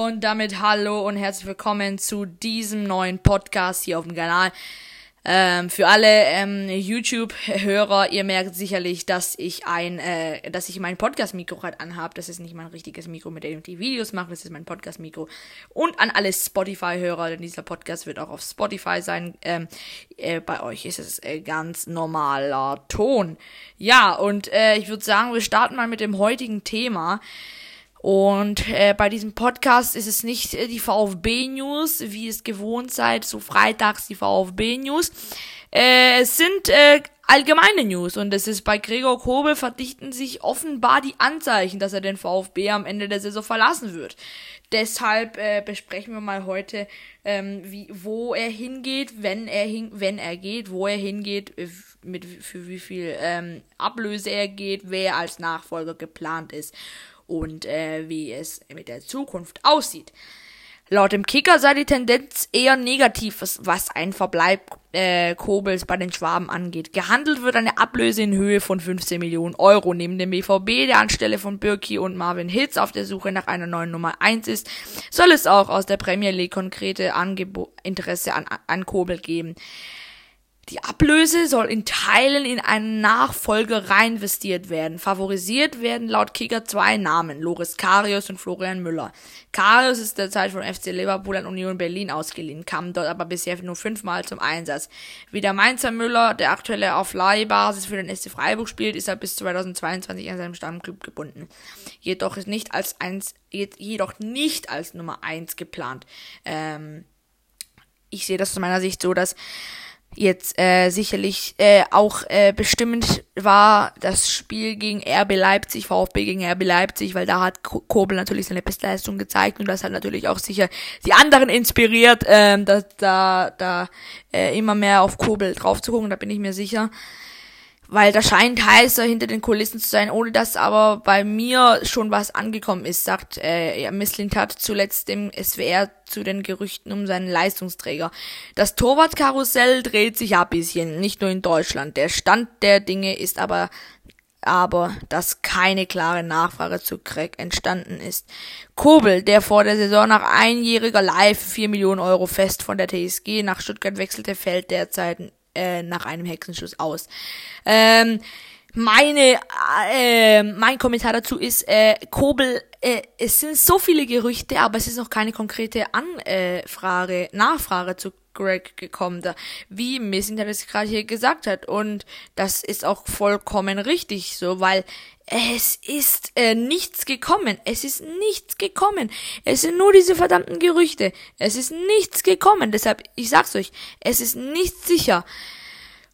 Und damit hallo und herzlich willkommen zu diesem neuen Podcast hier auf dem Kanal. Ähm, für alle ähm, YouTube-Hörer, ihr merkt sicherlich, dass ich ein, äh, dass ich mein Podcast-Mikro halt anhabe. Das ist nicht mein richtiges Mikro, mit dem ich die Videos mache. Das ist mein Podcast-Mikro. Und an alle Spotify-Hörer, denn dieser Podcast wird auch auf Spotify sein. Ähm, äh, bei euch ist es äh, ganz normaler Ton. Ja, und äh, ich würde sagen, wir starten mal mit dem heutigen Thema. Und äh, bei diesem Podcast ist es nicht äh, die VfB-News, wie es gewohnt seid, so freitags die VfB-News. Äh, es sind äh, allgemeine News und es ist bei Gregor Kobel verdichten sich offenbar die Anzeichen, dass er den VfB am Ende der Saison verlassen wird. Deshalb äh, besprechen wir mal heute, ähm, wie, wo er hingeht, wenn er hin, wenn er geht, wo er hingeht, äh, mit für wie viel ähm, Ablöse er geht, wer als Nachfolger geplant ist und äh, wie es mit der Zukunft aussieht. Laut dem Kicker sei die Tendenz eher negativ, was ein Verbleib äh, Kobels bei den Schwaben angeht. Gehandelt wird eine Ablöse in Höhe von 15 Millionen Euro. Neben dem BVB, der anstelle von Birki und Marvin Hitz auf der Suche nach einer neuen Nummer 1 ist, soll es auch aus der Premier League konkrete Angebo Interesse an, an Kobel geben. Die Ablöse soll in Teilen in einen Nachfolger reinvestiert werden. Favorisiert werden laut Kicker zwei Namen, Loris Karius und Florian Müller. Karius ist derzeit von FC Liverpool an Union Berlin ausgeliehen, kam dort aber bisher nur fünfmal zum Einsatz. Wie der Mainzer Müller, der aktuelle auf Leihbasis für den SC Freiburg spielt, ist er bis 2022 an seinem Stammclub gebunden. Jedoch ist nicht als eins, jedoch nicht als Nummer eins geplant. Ähm, ich sehe das aus meiner Sicht so, dass jetzt äh, sicherlich äh, auch äh, bestimmend war das Spiel gegen RB Leipzig, VfB gegen RB Leipzig, weil da hat Kobel natürlich seine Bestleistung gezeigt und das hat natürlich auch sicher die anderen inspiriert, ähm, da, da, da äh, immer mehr auf Kobel drauf zu gucken, da bin ich mir sicher weil da scheint heißer hinter den Kulissen zu sein, ohne dass aber bei mir schon was angekommen ist, sagt äh, Misslintat zuletzt dem SWR zu den Gerüchten um seinen Leistungsträger. Das Torwartkarussell dreht sich ein bisschen, nicht nur in Deutschland. Der Stand der Dinge ist aber aber dass keine klare Nachfrage zu Craig entstanden ist. Kobel, der vor der Saison nach einjähriger Live 4 Millionen Euro fest von der TSG nach Stuttgart wechselte, fällt derzeit äh, nach einem Hexenschuss aus. Ähm, meine, äh, mein Kommentar dazu ist, äh, Kobel, äh, es sind so viele Gerüchte, aber es ist noch keine konkrete Anfrage, Nachfrage zu Greg gekommen, da, wie Missing das gerade hier gesagt hat. Und das ist auch vollkommen richtig so, weil es ist äh, nichts gekommen. Es ist nichts gekommen. Es sind nur diese verdammten Gerüchte. Es ist nichts gekommen. Deshalb, ich sag's euch, es ist nicht sicher.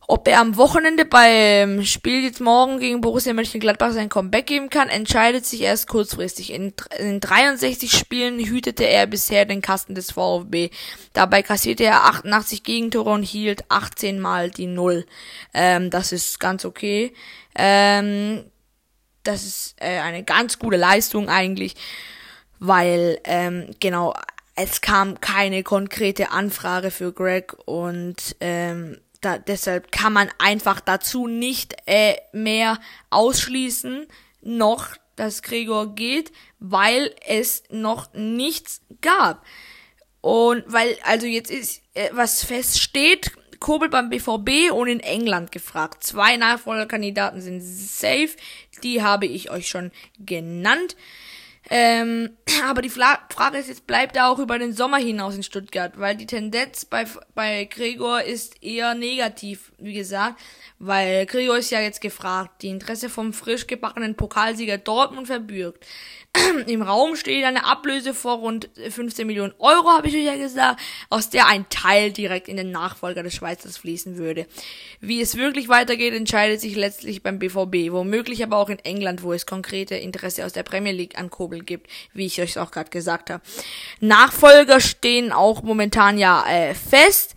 Ob er am Wochenende beim Spiel jetzt morgen gegen Borussia Mönchengladbach sein Comeback geben kann, entscheidet sich erst kurzfristig. In, in 63 Spielen hütete er bisher den Kasten des VfB. Dabei kassierte er 88 Gegentore und hielt 18 mal die Null. Ähm, das ist ganz okay. Ähm, das ist äh, eine ganz gute Leistung eigentlich, weil ähm, genau es kam keine konkrete Anfrage für Greg und ähm, da, deshalb kann man einfach dazu nicht äh, mehr ausschließen, noch dass Gregor geht, weil es noch nichts gab. Und weil, also jetzt ist, äh, was feststeht, Kobel beim BVB und in England gefragt. Zwei Nachfolgerkandidaten sind safe, die habe ich euch schon genannt. Ähm, aber die Fla Frage ist jetzt, bleibt er auch über den Sommer hinaus in Stuttgart? Weil die Tendenz bei, bei Gregor ist eher negativ, wie gesagt. Weil Gregor ist ja jetzt gefragt. Die Interesse vom frisch gebackenen Pokalsieger Dortmund verbürgt. Im Raum steht eine Ablöse vor rund 15 Millionen Euro, habe ich euch ja gesagt, aus der ein Teil direkt in den Nachfolger des Schweizers fließen würde. Wie es wirklich weitergeht, entscheidet sich letztlich beim BVB, womöglich aber auch in England, wo es konkrete Interesse aus der Premier League an Kobel gibt, wie ich euch auch gerade gesagt habe. Nachfolger stehen auch momentan ja äh, fest.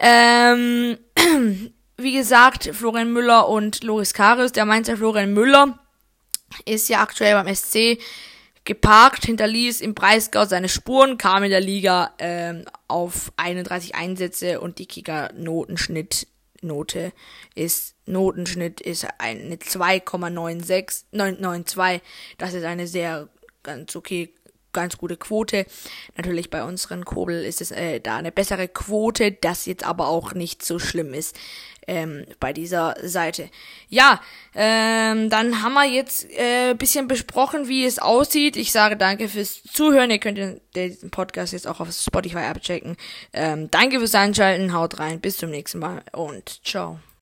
Ähm, wie gesagt, Florian Müller und Loris Karius, der Mainzer Florian Müller ist ja aktuell beim SC geparkt, hinterließ im Breisgau seine Spuren, kam in der Liga ähm, auf 31 Einsätze und die Kicker-Notenschnitt Note ist Notenschnitt ist eine 2,96 992. Das ist eine sehr ganz okay ganz gute Quote. Natürlich bei unseren Kobel ist es äh, da eine bessere Quote, das jetzt aber auch nicht so schlimm ist ähm, bei dieser Seite. Ja, ähm, dann haben wir jetzt äh, bisschen besprochen, wie es aussieht. Ich sage danke fürs Zuhören. Ihr könnt den, den Podcast jetzt auch auf Spotify abchecken. Ähm, danke fürs Einschalten. Haut rein. Bis zum nächsten Mal und ciao.